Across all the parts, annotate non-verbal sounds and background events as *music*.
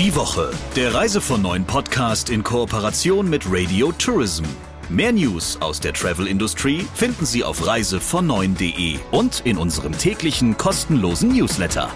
Die Woche, der Reise von neuen Podcast in Kooperation mit Radio Tourism. Mehr News aus der Travel-Industrie finden Sie auf reisevon9.de und in unserem täglichen kostenlosen Newsletter.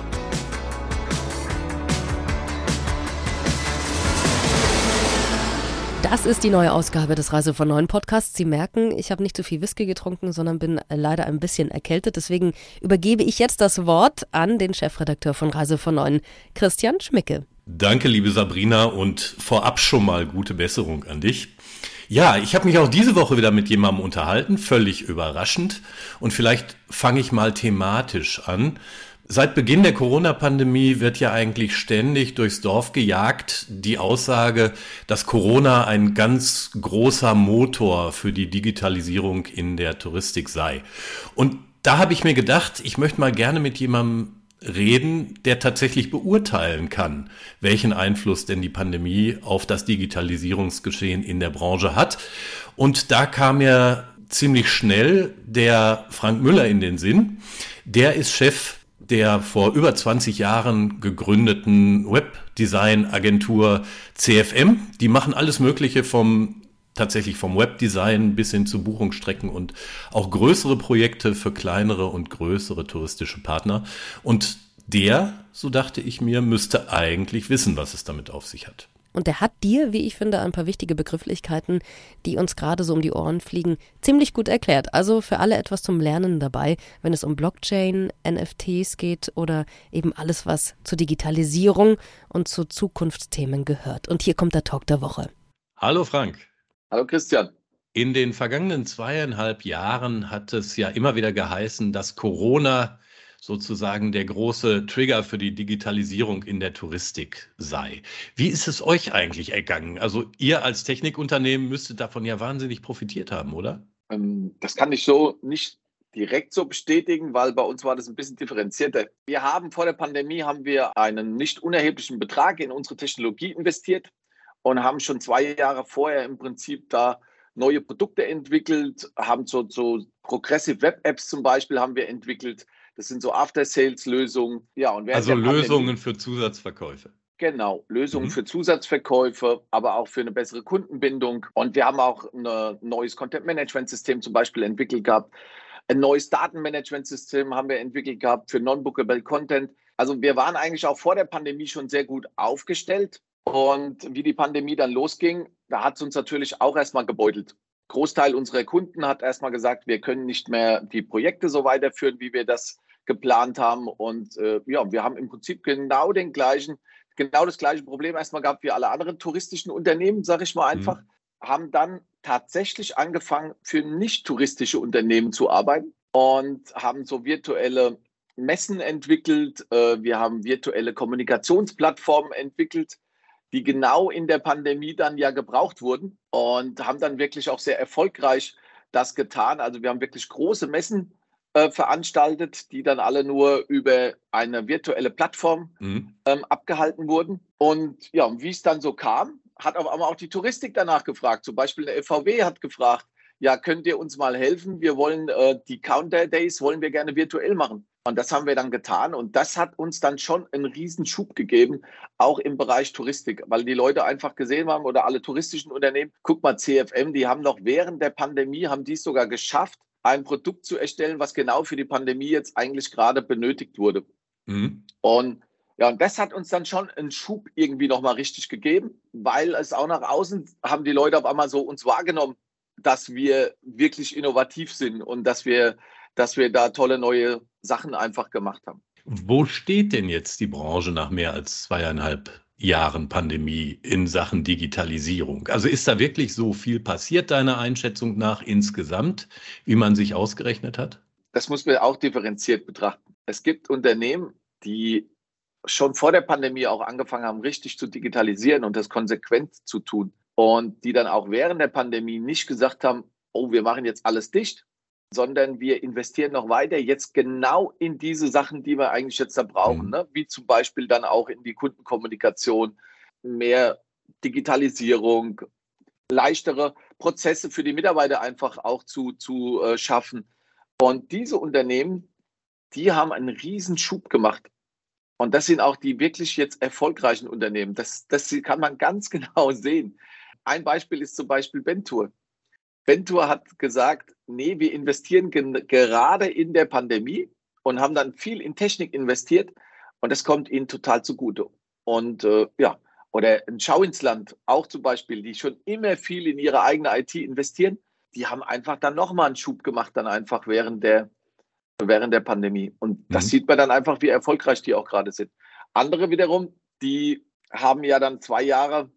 Das ist die neue Ausgabe des Reise von Neuen Podcasts. Sie merken, ich habe nicht zu viel Whisky getrunken, sondern bin leider ein bisschen erkältet. Deswegen übergebe ich jetzt das Wort an den Chefredakteur von Reise von Neuen, Christian Schmicke. Danke, liebe Sabrina, und vorab schon mal gute Besserung an dich. Ja, ich habe mich auch diese Woche wieder mit jemandem unterhalten, völlig überraschend. Und vielleicht fange ich mal thematisch an. Seit Beginn der Corona-Pandemie wird ja eigentlich ständig durchs Dorf gejagt die Aussage, dass Corona ein ganz großer Motor für die Digitalisierung in der Touristik sei. Und da habe ich mir gedacht, ich möchte mal gerne mit jemandem reden, der tatsächlich beurteilen kann, welchen Einfluss denn die Pandemie auf das Digitalisierungsgeschehen in der Branche hat. Und da kam mir ziemlich schnell der Frank Müller in den Sinn. Der ist Chef der vor über 20 Jahren gegründeten Webdesign-Agentur CFM. Die machen alles Mögliche vom tatsächlich vom Webdesign bis hin zu Buchungsstrecken und auch größere Projekte für kleinere und größere touristische Partner. Und der, so dachte ich mir, müsste eigentlich wissen, was es damit auf sich hat. Und der hat dir, wie ich finde, ein paar wichtige Begrifflichkeiten, die uns gerade so um die Ohren fliegen, ziemlich gut erklärt. Also für alle etwas zum Lernen dabei, wenn es um Blockchain, NFTs geht oder eben alles, was zur Digitalisierung und zu Zukunftsthemen gehört. Und hier kommt der Talk der Woche. Hallo Frank. Hallo Christian. In den vergangenen zweieinhalb Jahren hat es ja immer wieder geheißen, dass Corona sozusagen der große Trigger für die Digitalisierung in der Touristik sei. Wie ist es euch eigentlich ergangen? Also ihr als Technikunternehmen müsstet davon ja wahnsinnig profitiert haben, oder? Ähm, das kann ich so nicht direkt so bestätigen, weil bei uns war das ein bisschen differenzierter. Wir haben vor der Pandemie haben wir einen nicht unerheblichen Betrag in unsere Technologie investiert und haben schon zwei Jahre vorher im Prinzip da neue Produkte entwickelt, haben so, so Progressive Web Apps zum Beispiel haben wir entwickelt, das sind so After-Sales-Lösungen. Ja, und also Lösungen für Zusatzverkäufe. Genau, Lösungen mhm. für Zusatzverkäufe, aber auch für eine bessere Kundenbindung. Und wir haben auch ein neues Content-Management-System zum Beispiel entwickelt gehabt. Ein neues Datenmanagement-System haben wir entwickelt gehabt für Non-Bookable Content. Also wir waren eigentlich auch vor der Pandemie schon sehr gut aufgestellt. Und wie die Pandemie dann losging, da hat es uns natürlich auch erstmal gebeutelt. Großteil unserer Kunden hat erstmal gesagt, wir können nicht mehr die Projekte so weiterführen, wie wir das geplant haben. Und äh, ja, wir haben im Prinzip genau den gleichen, genau das gleiche Problem erstmal gehabt wie alle anderen touristischen Unternehmen, sage ich mal einfach, mhm. haben dann tatsächlich angefangen, für nicht touristische Unternehmen zu arbeiten und haben so virtuelle Messen entwickelt. Äh, wir haben virtuelle Kommunikationsplattformen entwickelt, die genau in der Pandemie dann ja gebraucht wurden und haben dann wirklich auch sehr erfolgreich das getan. Also wir haben wirklich große Messen äh, veranstaltet, die dann alle nur über eine virtuelle Plattform mhm. ähm, abgehalten wurden. Und ja, wie es dann so kam, hat aber auch die Touristik danach gefragt. Zum Beispiel der FVW hat gefragt, ja, könnt ihr uns mal helfen? Wir wollen äh, die Counter Days wollen wir gerne virtuell machen. Und das haben wir dann getan. Und das hat uns dann schon einen Riesenschub gegeben, auch im Bereich Touristik, weil die Leute einfach gesehen haben oder alle touristischen Unternehmen, guck mal, CFM, die haben noch während der Pandemie, haben dies sogar geschafft, ein Produkt zu erstellen, was genau für die Pandemie jetzt eigentlich gerade benötigt wurde. Mhm. Und ja, und das hat uns dann schon einen Schub irgendwie nochmal richtig gegeben, weil es auch nach außen haben die Leute auf einmal so uns wahrgenommen, dass wir wirklich innovativ sind und dass wir dass wir da tolle neue Sachen einfach gemacht haben. Wo steht denn jetzt die Branche nach mehr als zweieinhalb Jahren Pandemie in Sachen Digitalisierung? Also ist da wirklich so viel passiert, deiner Einschätzung nach insgesamt, wie man sich ausgerechnet hat? Das muss man auch differenziert betrachten. Es gibt Unternehmen, die schon vor der Pandemie auch angefangen haben, richtig zu digitalisieren und das konsequent zu tun. Und die dann auch während der Pandemie nicht gesagt haben, oh, wir machen jetzt alles dicht, sondern wir investieren noch weiter jetzt genau in diese Sachen, die wir eigentlich jetzt da brauchen, mhm. ne? wie zum Beispiel dann auch in die Kundenkommunikation, mehr Digitalisierung, leichtere Prozesse für die Mitarbeiter einfach auch zu, zu äh, schaffen. Und diese Unternehmen, die haben einen riesen Schub gemacht Und das sind auch die wirklich jetzt erfolgreichen Unternehmen. Das, das kann man ganz *laughs* genau sehen. Ein Beispiel ist zum Beispiel Bentour. Bentour hat gesagt, nee, wir investieren gerade in der Pandemie und haben dann viel in Technik investiert und das kommt ihnen total zugute. Und äh, ja, oder ein Schau ins Land auch zum Beispiel, die schon immer viel in ihre eigene IT investieren, die haben einfach dann nochmal einen Schub gemacht, dann einfach während der, während der Pandemie. Und das mhm. sieht man dann einfach, wie erfolgreich die auch gerade sind. Andere wiederum, die haben ja dann zwei Jahre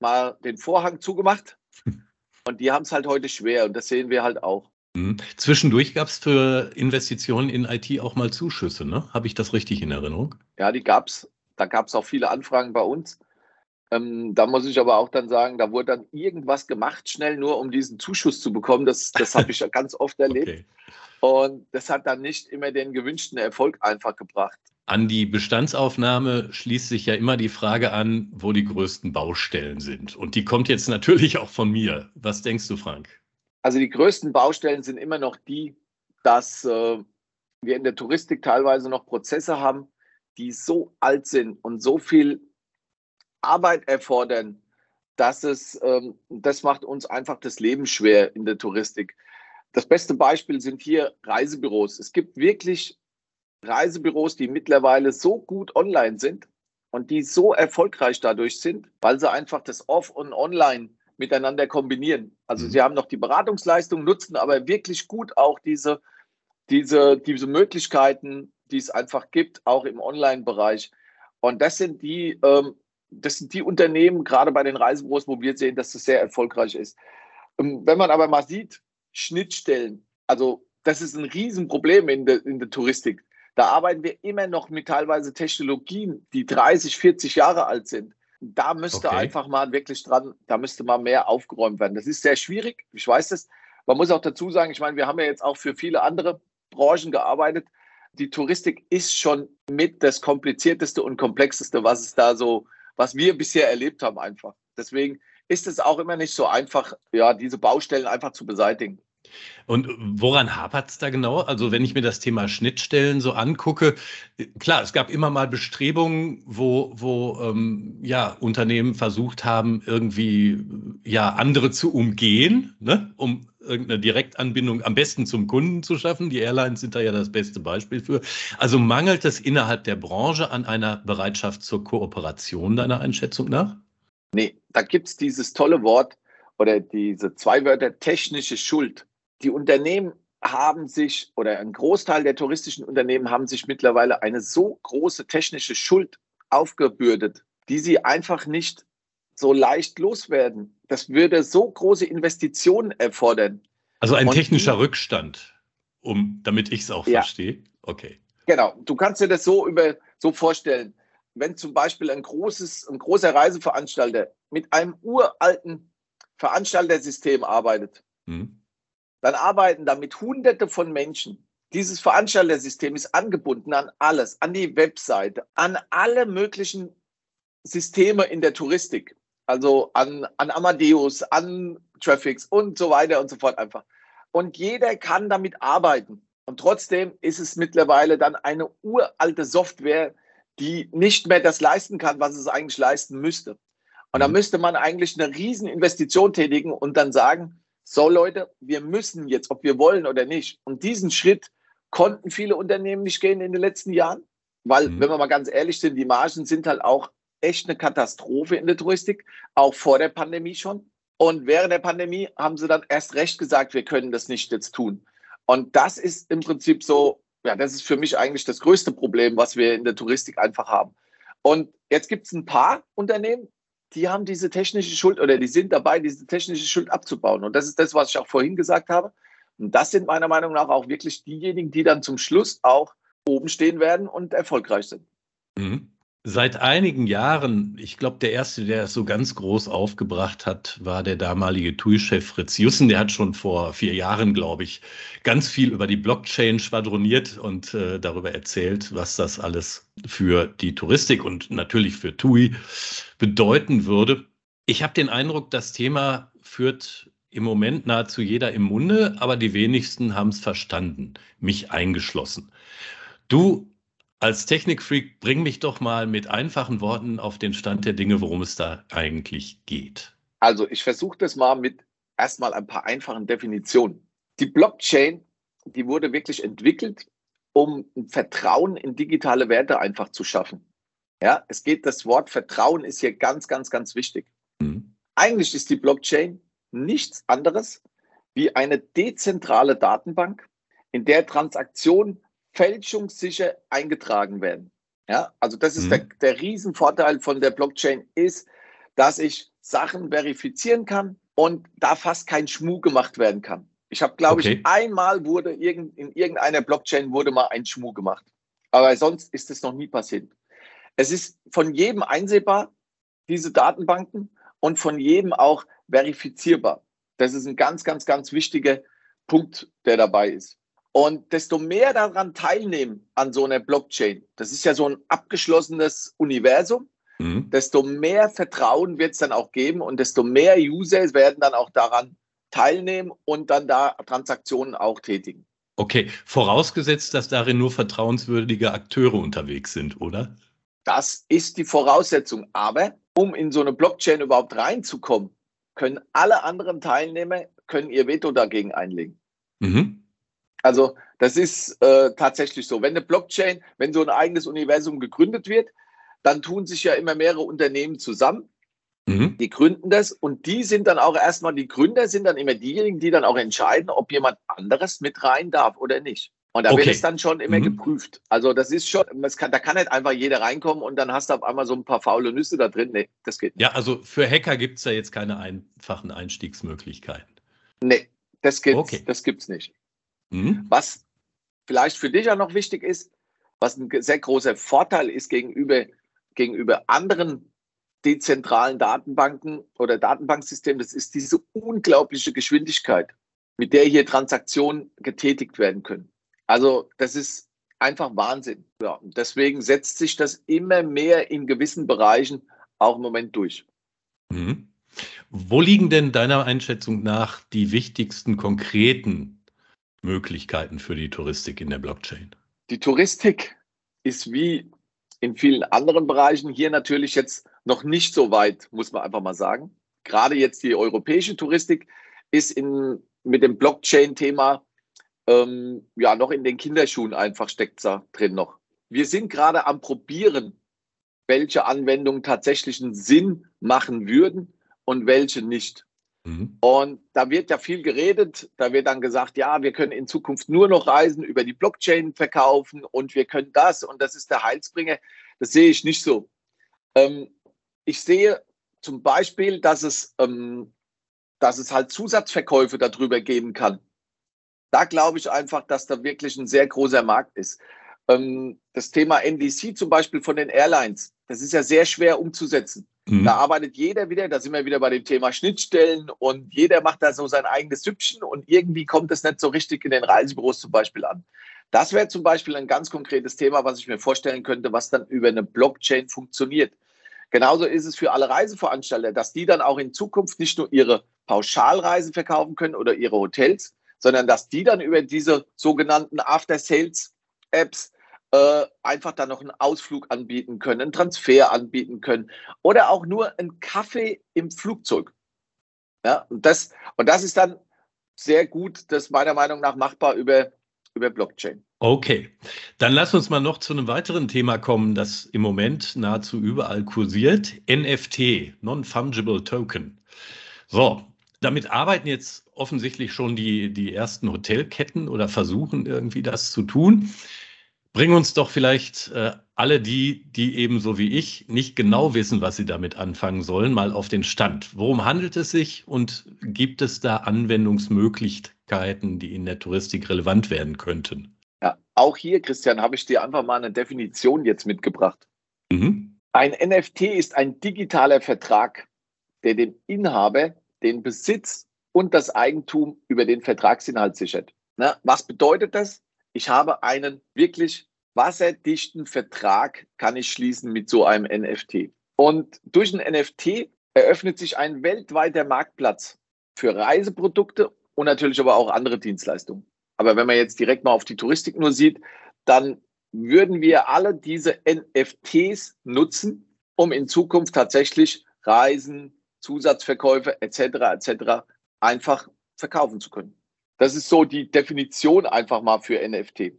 mal den Vorhang zugemacht *laughs* und die haben es halt heute schwer und das sehen wir halt auch. Mhm. Zwischendurch gab es für Investitionen in IT auch mal Zuschüsse, ne? Habe ich das richtig in Erinnerung? Ja, die gab es. Da gab es auch viele Anfragen bei uns. Ähm, da muss ich aber auch dann sagen, da wurde dann irgendwas gemacht, schnell nur um diesen Zuschuss zu bekommen. Das, das habe ich ja *laughs* ganz oft erlebt. Okay. Und das hat dann nicht immer den gewünschten Erfolg einfach gebracht. An die Bestandsaufnahme schließt sich ja immer die Frage an, wo die größten Baustellen sind. Und die kommt jetzt natürlich auch von mir. Was denkst du, Frank? Also die größten Baustellen sind immer noch die, dass äh, wir in der Touristik teilweise noch Prozesse haben, die so alt sind und so viel Arbeit erfordern, dass es, ähm, das macht uns einfach das Leben schwer in der Touristik. Das beste Beispiel sind hier Reisebüros. Es gibt wirklich Reisebüros, die mittlerweile so gut online sind und die so erfolgreich dadurch sind, weil sie einfach das Off- und Online miteinander kombinieren. Also mhm. sie haben noch die Beratungsleistung, nutzen aber wirklich gut auch diese, diese, diese Möglichkeiten, die es einfach gibt, auch im Online-Bereich. Und das sind die, ähm, das sind die Unternehmen, gerade bei den Reisebüros, wo wir sehen, dass das sehr erfolgreich ist. Ähm, wenn man aber mal sieht, Schnittstellen, also das ist ein Riesenproblem in der, in der Touristik. Da arbeiten wir immer noch mit teilweise Technologien, die 30, 40 Jahre alt sind. Da müsste okay. einfach mal wirklich dran, da müsste mal mehr aufgeräumt werden. Das ist sehr schwierig, ich weiß das. Man muss auch dazu sagen, ich meine, wir haben ja jetzt auch für viele andere Branchen gearbeitet. Die Touristik ist schon mit das komplizierteste und komplexeste, was es da so was wir bisher erlebt haben einfach. Deswegen ist es auch immer nicht so einfach, ja, diese Baustellen einfach zu beseitigen. Und woran hapert es da genau? Also wenn ich mir das Thema Schnittstellen so angucke, klar, es gab immer mal Bestrebungen, wo, wo ähm, ja, Unternehmen versucht haben, irgendwie ja, andere zu umgehen, ne? um irgendeine Direktanbindung am besten zum Kunden zu schaffen. Die Airlines sind da ja das beste Beispiel für. Also mangelt es innerhalb der Branche an einer Bereitschaft zur Kooperation deiner Einschätzung nach? Nee, da gibt es dieses tolle Wort oder diese zwei Wörter technische Schuld. Die Unternehmen haben sich oder ein Großteil der touristischen Unternehmen haben sich mittlerweile eine so große technische Schuld aufgebürdet, die sie einfach nicht so leicht loswerden. Das würde so große Investitionen erfordern. Also ein Und technischer die, Rückstand, um, damit ich es auch ja. verstehe. Okay. Genau. Du kannst dir das so über so vorstellen. Wenn zum Beispiel ein großes, ein großer Reiseveranstalter mit einem uralten Veranstaltersystem arbeitet, hm. Dann arbeiten damit Hunderte von Menschen. Dieses Veranstaltersystem ist angebunden an alles, an die Webseite, an alle möglichen Systeme in der Touristik also an, an Amadeus, an Traffics und so weiter und so fort einfach. Und jeder kann damit arbeiten. Und trotzdem ist es mittlerweile dann eine uralte Software, die nicht mehr das leisten kann, was es eigentlich leisten müsste. Und da mhm. müsste man eigentlich eine riesen Investition tätigen und dann sagen, so Leute, wir müssen jetzt, ob wir wollen oder nicht. Und diesen Schritt konnten viele Unternehmen nicht gehen in den letzten Jahren, weil, mhm. wenn wir mal ganz ehrlich sind, die Margen sind halt auch echt eine Katastrophe in der Touristik, auch vor der Pandemie schon. Und während der Pandemie haben sie dann erst recht gesagt, wir können das nicht jetzt tun. Und das ist im Prinzip so, ja, das ist für mich eigentlich das größte Problem, was wir in der Touristik einfach haben. Und jetzt gibt es ein paar Unternehmen, die haben diese technische Schuld oder die sind dabei, diese technische Schuld abzubauen. Und das ist das, was ich auch vorhin gesagt habe. Und das sind meiner Meinung nach auch wirklich diejenigen, die dann zum Schluss auch oben stehen werden und erfolgreich sind. Mhm. Seit einigen Jahren, ich glaube, der erste, der es so ganz groß aufgebracht hat, war der damalige TUI-Chef Fritz Jussen. Der hat schon vor vier Jahren, glaube ich, ganz viel über die Blockchain schwadroniert und äh, darüber erzählt, was das alles für die Touristik und natürlich für TUI bedeuten würde. Ich habe den Eindruck, das Thema führt im Moment nahezu jeder im Munde, aber die wenigsten haben es verstanden, mich eingeschlossen. Du als Technikfreak, bring mich doch mal mit einfachen Worten auf den Stand der Dinge, worum es da eigentlich geht. Also ich versuche das mal mit erstmal ein paar einfachen Definitionen. Die Blockchain, die wurde wirklich entwickelt, um Vertrauen in digitale Werte einfach zu schaffen. Ja, es geht, das Wort Vertrauen ist hier ganz, ganz, ganz wichtig. Mhm. Eigentlich ist die Blockchain nichts anderes wie eine dezentrale Datenbank, in der Transaktionen fälschungssicher eingetragen werden. Ja, also das ist mhm. der, der Riesenvorteil von der Blockchain ist, dass ich Sachen verifizieren kann und da fast kein Schmuh gemacht werden kann. Ich habe, glaube okay. ich, einmal wurde irgend, in irgendeiner Blockchain wurde mal ein Schmuh gemacht. Aber sonst ist es noch nie passiert. Es ist von jedem einsehbar, diese Datenbanken, und von jedem auch verifizierbar. Das ist ein ganz, ganz, ganz wichtiger Punkt, der dabei ist. Und desto mehr daran teilnehmen an so einer Blockchain, das ist ja so ein abgeschlossenes Universum, mhm. desto mehr Vertrauen wird es dann auch geben und desto mehr User werden dann auch daran teilnehmen und dann da Transaktionen auch tätigen. Okay, vorausgesetzt, dass darin nur vertrauenswürdige Akteure unterwegs sind, oder? Das ist die Voraussetzung. Aber um in so eine Blockchain überhaupt reinzukommen, können alle anderen Teilnehmer können ihr Veto dagegen einlegen. Mhm. Also das ist äh, tatsächlich so. Wenn eine Blockchain, wenn so ein eigenes Universum gegründet wird, dann tun sich ja immer mehrere Unternehmen zusammen. Mhm. Die gründen das und die sind dann auch erstmal, die Gründer sind dann immer diejenigen, die dann auch entscheiden, ob jemand anderes mit rein darf oder nicht. Und da okay. wird es dann schon immer mhm. geprüft. Also das ist schon, kann, da kann nicht einfach jeder reinkommen und dann hast du auf einmal so ein paar faule Nüsse da drin. Nee, das geht nicht. Ja, also für Hacker gibt es ja jetzt keine einfachen Einstiegsmöglichkeiten. Nee, das gibt's, okay. das gibt's nicht. Mhm. Was vielleicht für dich ja noch wichtig ist, was ein sehr großer Vorteil ist gegenüber, gegenüber anderen dezentralen Datenbanken oder Datenbanksystemen, das ist diese unglaubliche Geschwindigkeit, mit der hier Transaktionen getätigt werden können. Also das ist einfach Wahnsinn. Ja, deswegen setzt sich das immer mehr in gewissen Bereichen auch im Moment durch. Mhm. Wo liegen denn deiner Einschätzung nach die wichtigsten konkreten Möglichkeiten für die Touristik in der Blockchain? Die Touristik ist wie in vielen anderen Bereichen hier natürlich jetzt noch nicht so weit, muss man einfach mal sagen. Gerade jetzt die europäische Touristik ist in, mit dem Blockchain-Thema ähm, ja noch in den Kinderschuhen einfach steckt da drin noch. Wir sind gerade am Probieren, welche Anwendungen tatsächlich einen Sinn machen würden und welche nicht. Mhm. Und da wird ja viel geredet. Da wird dann gesagt, ja, wir können in Zukunft nur noch Reisen über die Blockchain verkaufen und wir können das und das ist der Heilsbringer. Das sehe ich nicht so. Ähm, ich sehe zum Beispiel, dass es, ähm, dass es halt Zusatzverkäufe darüber geben kann. Da glaube ich einfach, dass da wirklich ein sehr großer Markt ist. Ähm, das Thema NDC zum Beispiel von den Airlines, das ist ja sehr schwer umzusetzen. Mhm. Da arbeitet jeder wieder, da sind wir wieder bei dem Thema Schnittstellen und jeder macht da so sein eigenes Süppchen und irgendwie kommt es nicht so richtig in den Reisebüros zum Beispiel an. Das wäre zum Beispiel ein ganz konkretes Thema, was ich mir vorstellen könnte, was dann über eine Blockchain funktioniert. Genauso ist es für alle Reiseveranstalter, dass die dann auch in Zukunft nicht nur ihre Pauschalreisen verkaufen können oder ihre Hotels, sondern dass die dann über diese sogenannten After-Sales-Apps äh, einfach dann noch einen Ausflug anbieten können, einen Transfer anbieten können oder auch nur einen Kaffee im Flugzeug. Ja, und das, und das ist dann sehr gut, das meiner Meinung nach machbar über, über Blockchain. Okay, dann lass uns mal noch zu einem weiteren Thema kommen, das im Moment nahezu überall kursiert. NFT, Non-Fungible Token. So, damit arbeiten jetzt offensichtlich schon die, die ersten Hotelketten oder versuchen irgendwie das zu tun. Bring uns doch vielleicht äh, alle die, die ebenso wie ich nicht genau wissen, was sie damit anfangen sollen, mal auf den Stand. Worum handelt es sich und gibt es da Anwendungsmöglichkeiten, die in der Touristik relevant werden könnten? Ja, auch hier, Christian, habe ich dir einfach mal eine Definition jetzt mitgebracht. Mhm. Ein NFT ist ein digitaler Vertrag, der dem Inhaber den Besitz und das Eigentum über den Vertragsinhalt sichert. Na, was bedeutet das? Ich habe einen wirklich wasserdichten Vertrag, kann ich schließen mit so einem NFT. Und durch ein NFT eröffnet sich ein weltweiter Marktplatz für Reiseprodukte und natürlich aber auch andere Dienstleistungen. Aber wenn man jetzt direkt mal auf die Touristik nur sieht, dann würden wir alle diese NFTs nutzen, um in Zukunft tatsächlich Reisen, Zusatzverkäufe etc. etc. einfach verkaufen zu können. Das ist so die Definition einfach mal für NFT.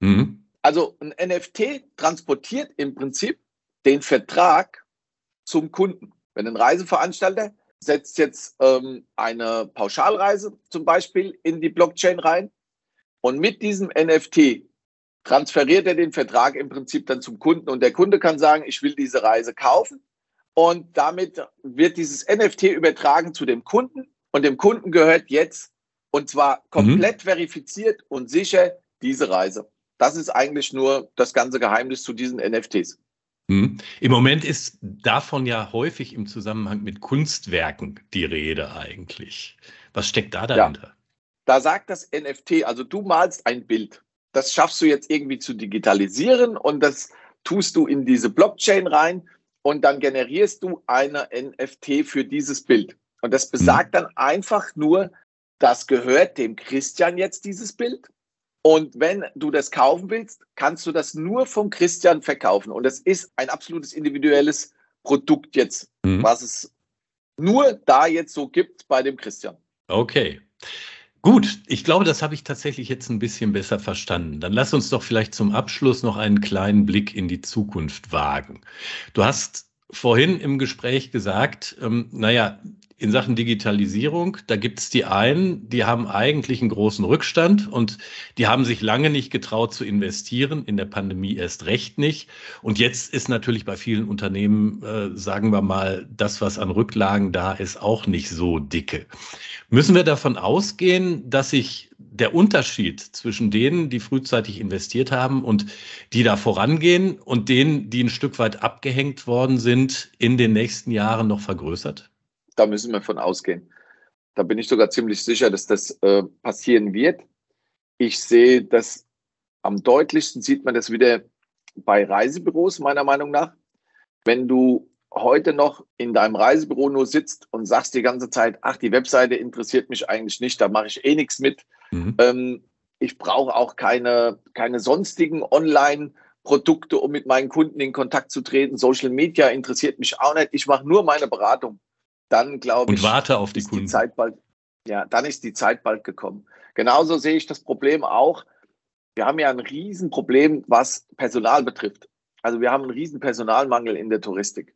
Mhm. Also ein NFT transportiert im Prinzip den Vertrag zum Kunden. Wenn ein Reiseveranstalter setzt jetzt ähm, eine Pauschalreise zum Beispiel in die Blockchain rein und mit diesem NFT transferiert er den Vertrag im Prinzip dann zum Kunden und der Kunde kann sagen, ich will diese Reise kaufen und damit wird dieses NFT übertragen zu dem Kunden und dem Kunden gehört jetzt und zwar komplett mhm. verifiziert und sicher diese Reise. Das ist eigentlich nur das ganze Geheimnis zu diesen NFTs. Hm. Im Moment ist davon ja häufig im Zusammenhang mit Kunstwerken die Rede eigentlich. Was steckt da dahinter? Ja. Da sagt das NFT, also du malst ein Bild. Das schaffst du jetzt irgendwie zu digitalisieren und das tust du in diese Blockchain rein und dann generierst du eine NFT für dieses Bild. Und das besagt hm. dann einfach nur, das gehört dem Christian jetzt dieses Bild und wenn du das kaufen willst, kannst du das nur vom Christian verkaufen. Und das ist ein absolutes individuelles Produkt jetzt, mhm. was es nur da jetzt so gibt bei dem Christian. Okay. Gut, ich glaube, das habe ich tatsächlich jetzt ein bisschen besser verstanden. Dann lass uns doch vielleicht zum Abschluss noch einen kleinen Blick in die Zukunft wagen. Du hast vorhin im Gespräch gesagt, ähm, naja, in Sachen Digitalisierung, da gibt es die einen, die haben eigentlich einen großen Rückstand und die haben sich lange nicht getraut zu investieren, in der Pandemie erst recht nicht. Und jetzt ist natürlich bei vielen Unternehmen, äh, sagen wir mal, das, was an Rücklagen da ist, auch nicht so dicke. Müssen wir davon ausgehen, dass sich der Unterschied zwischen denen, die frühzeitig investiert haben und die da vorangehen und denen, die ein Stück weit abgehängt worden sind, in den nächsten Jahren noch vergrößert? Da müssen wir von ausgehen. Da bin ich sogar ziemlich sicher, dass das äh, passieren wird. Ich sehe das am deutlichsten sieht man das wieder bei Reisebüros, meiner Meinung nach. Wenn du heute noch in deinem Reisebüro nur sitzt und sagst die ganze Zeit, ach, die Webseite interessiert mich eigentlich nicht, da mache ich eh nichts mit. Mhm. Ähm, ich brauche auch keine, keine sonstigen Online-Produkte, um mit meinen Kunden in Kontakt zu treten. Social Media interessiert mich auch nicht. Ich mache nur meine Beratung dann glaube ich, und warte auf die ist Kunden. Die Zeit bald, ja, dann ist die Zeit bald gekommen. Genauso sehe ich das Problem auch. Wir haben ja ein Riesenproblem, was Personal betrifft. Also wir haben einen riesen Personalmangel in der Touristik.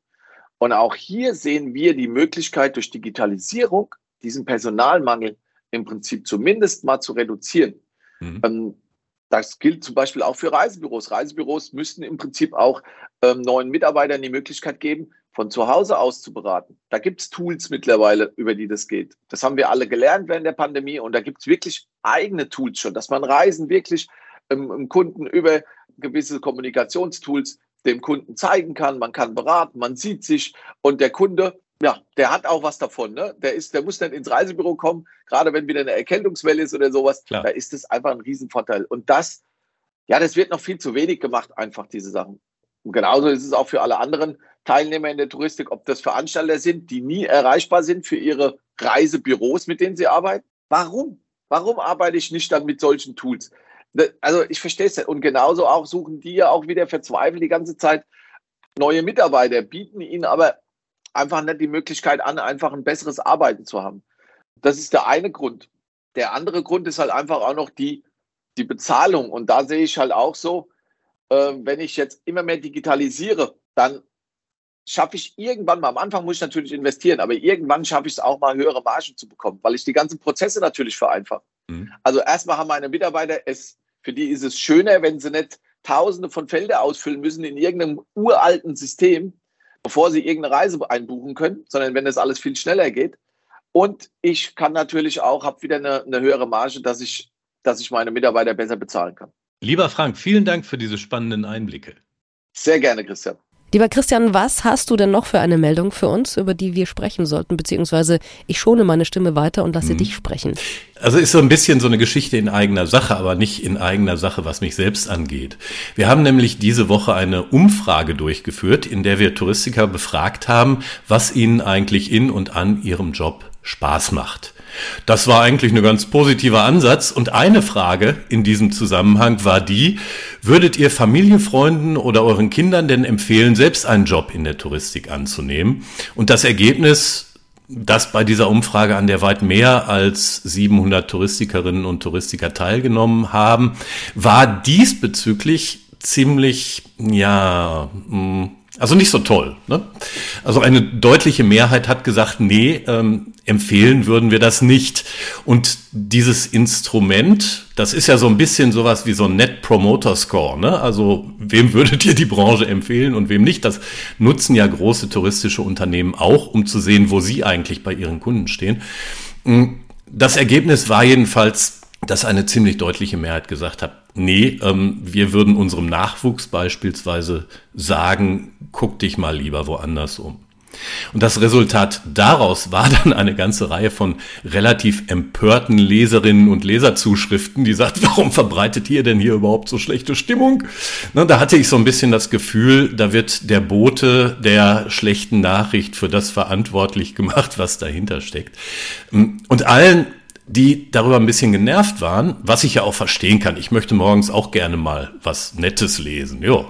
Und auch hier sehen wir die Möglichkeit durch Digitalisierung, diesen Personalmangel im Prinzip zumindest mal zu reduzieren. Mhm. Ähm, das gilt zum Beispiel auch für Reisebüros. Reisebüros müssten im Prinzip auch ähm, neuen Mitarbeitern die Möglichkeit geben, von zu Hause aus zu beraten. Da gibt es Tools mittlerweile, über die das geht. Das haben wir alle gelernt während der Pandemie und da gibt es wirklich eigene Tools schon, dass man Reisen wirklich ähm, im Kunden über gewisse Kommunikationstools dem Kunden zeigen kann. Man kann beraten, man sieht sich und der Kunde, ja, der hat auch was davon. Ne? Der, ist, der muss nicht ins Reisebüro kommen, gerade wenn wieder eine Erkältungswelle ist oder sowas. Klar. Da ist das einfach ein Riesenvorteil. Und das, ja, das wird noch viel zu wenig gemacht, einfach diese Sachen. Und genauso ist es auch für alle anderen Teilnehmer in der Touristik, ob das Veranstalter sind, die nie erreichbar sind für ihre Reisebüros, mit denen sie arbeiten. Warum? Warum arbeite ich nicht dann mit solchen Tools? Also ich verstehe es. Und genauso auch suchen die ja auch wieder verzweifelt die ganze Zeit neue Mitarbeiter, bieten ihnen aber einfach nicht die Möglichkeit an, einfach ein besseres Arbeiten zu haben. Das ist der eine Grund. Der andere Grund ist halt einfach auch noch die, die Bezahlung. Und da sehe ich halt auch so, äh, wenn ich jetzt immer mehr digitalisiere, dann schaffe ich irgendwann mal, am Anfang muss ich natürlich investieren, aber irgendwann schaffe ich es auch mal, höhere Margen zu bekommen, weil ich die ganzen Prozesse natürlich vereinfache. Mhm. Also erstmal haben meine Mitarbeiter, es, für die ist es schöner, wenn sie nicht tausende von Felder ausfüllen müssen in irgendeinem uralten System, bevor sie irgendeine Reise einbuchen können, sondern wenn das alles viel schneller geht. Und ich kann natürlich auch, habe wieder eine, eine höhere Marge, dass ich, dass ich meine Mitarbeiter besser bezahlen kann. Lieber Frank, vielen Dank für diese spannenden Einblicke. Sehr gerne, Christian. Lieber Christian, was hast du denn noch für eine Meldung für uns, über die wir sprechen sollten? Beziehungsweise ich schone meine Stimme weiter und lasse mhm. dich sprechen. Also ist so ein bisschen so eine Geschichte in eigener Sache, aber nicht in eigener Sache, was mich selbst angeht. Wir haben nämlich diese Woche eine Umfrage durchgeführt, in der wir Touristiker befragt haben, was ihnen eigentlich in und an ihrem Job Spaß macht. Das war eigentlich ein ganz positiver Ansatz. Und eine Frage in diesem Zusammenhang war die, würdet ihr Familie, Freunden oder euren Kindern denn empfehlen, selbst einen Job in der Touristik anzunehmen? Und das Ergebnis dass bei dieser Umfrage, an der weit mehr als 700 Touristikerinnen und Touristiker teilgenommen haben, war diesbezüglich ziemlich, ja, hm, also nicht so toll. Ne? Also eine deutliche Mehrheit hat gesagt, nee, ähm, empfehlen würden wir das nicht. Und dieses Instrument, das ist ja so ein bisschen sowas wie so ein Net Promoter Score. Ne? Also wem würdet ihr die Branche empfehlen und wem nicht? Das nutzen ja große touristische Unternehmen auch, um zu sehen, wo sie eigentlich bei ihren Kunden stehen. Hm, das Ergebnis war jedenfalls dass eine ziemlich deutliche Mehrheit gesagt hat, nee, ähm, wir würden unserem Nachwuchs beispielsweise sagen, guck dich mal lieber woanders um. Und das Resultat daraus war dann eine ganze Reihe von relativ empörten Leserinnen und Leserzuschriften, die sagt, warum verbreitet ihr denn hier überhaupt so schlechte Stimmung? Na, da hatte ich so ein bisschen das Gefühl, da wird der Bote der schlechten Nachricht für das verantwortlich gemacht, was dahinter steckt. Und allen die darüber ein bisschen genervt waren, was ich ja auch verstehen kann. Ich möchte morgens auch gerne mal was Nettes lesen. Ja,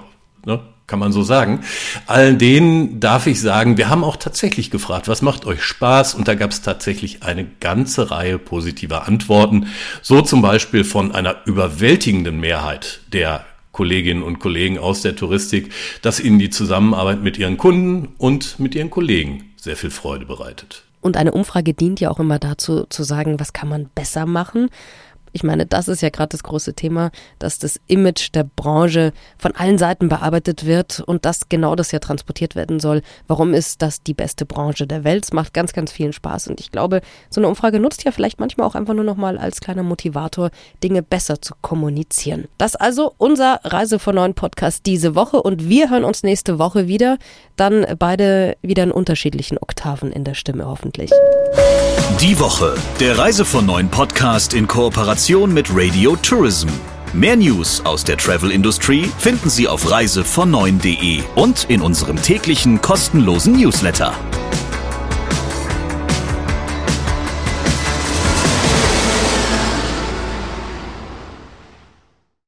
ne, kann man so sagen. Allen denen darf ich sagen, wir haben auch tatsächlich gefragt, was macht euch Spaß? Und da gab es tatsächlich eine ganze Reihe positiver Antworten. So zum Beispiel von einer überwältigenden Mehrheit der Kolleginnen und Kollegen aus der Touristik, dass ihnen die Zusammenarbeit mit ihren Kunden und mit ihren Kollegen sehr viel Freude bereitet. Und eine Umfrage dient ja auch immer dazu, zu sagen, was kann man besser machen. Ich meine, das ist ja gerade das große Thema, dass das Image der Branche von allen Seiten bearbeitet wird und dass genau das ja transportiert werden soll. Warum ist das die beste Branche der Welt? Es macht ganz, ganz vielen Spaß und ich glaube, so eine Umfrage nutzt ja vielleicht manchmal auch einfach nur nochmal als kleiner Motivator, Dinge besser zu kommunizieren. Das also unser Reise vor neuen Podcast diese Woche und wir hören uns nächste Woche wieder. Dann beide wieder in unterschiedlichen Oktaven in der Stimme hoffentlich. Die Woche, der Reise von neuen Podcast in Kooperation mit Radio Tourism. Mehr News aus der Travel Industry finden Sie auf reisevon und in unserem täglichen kostenlosen Newsletter.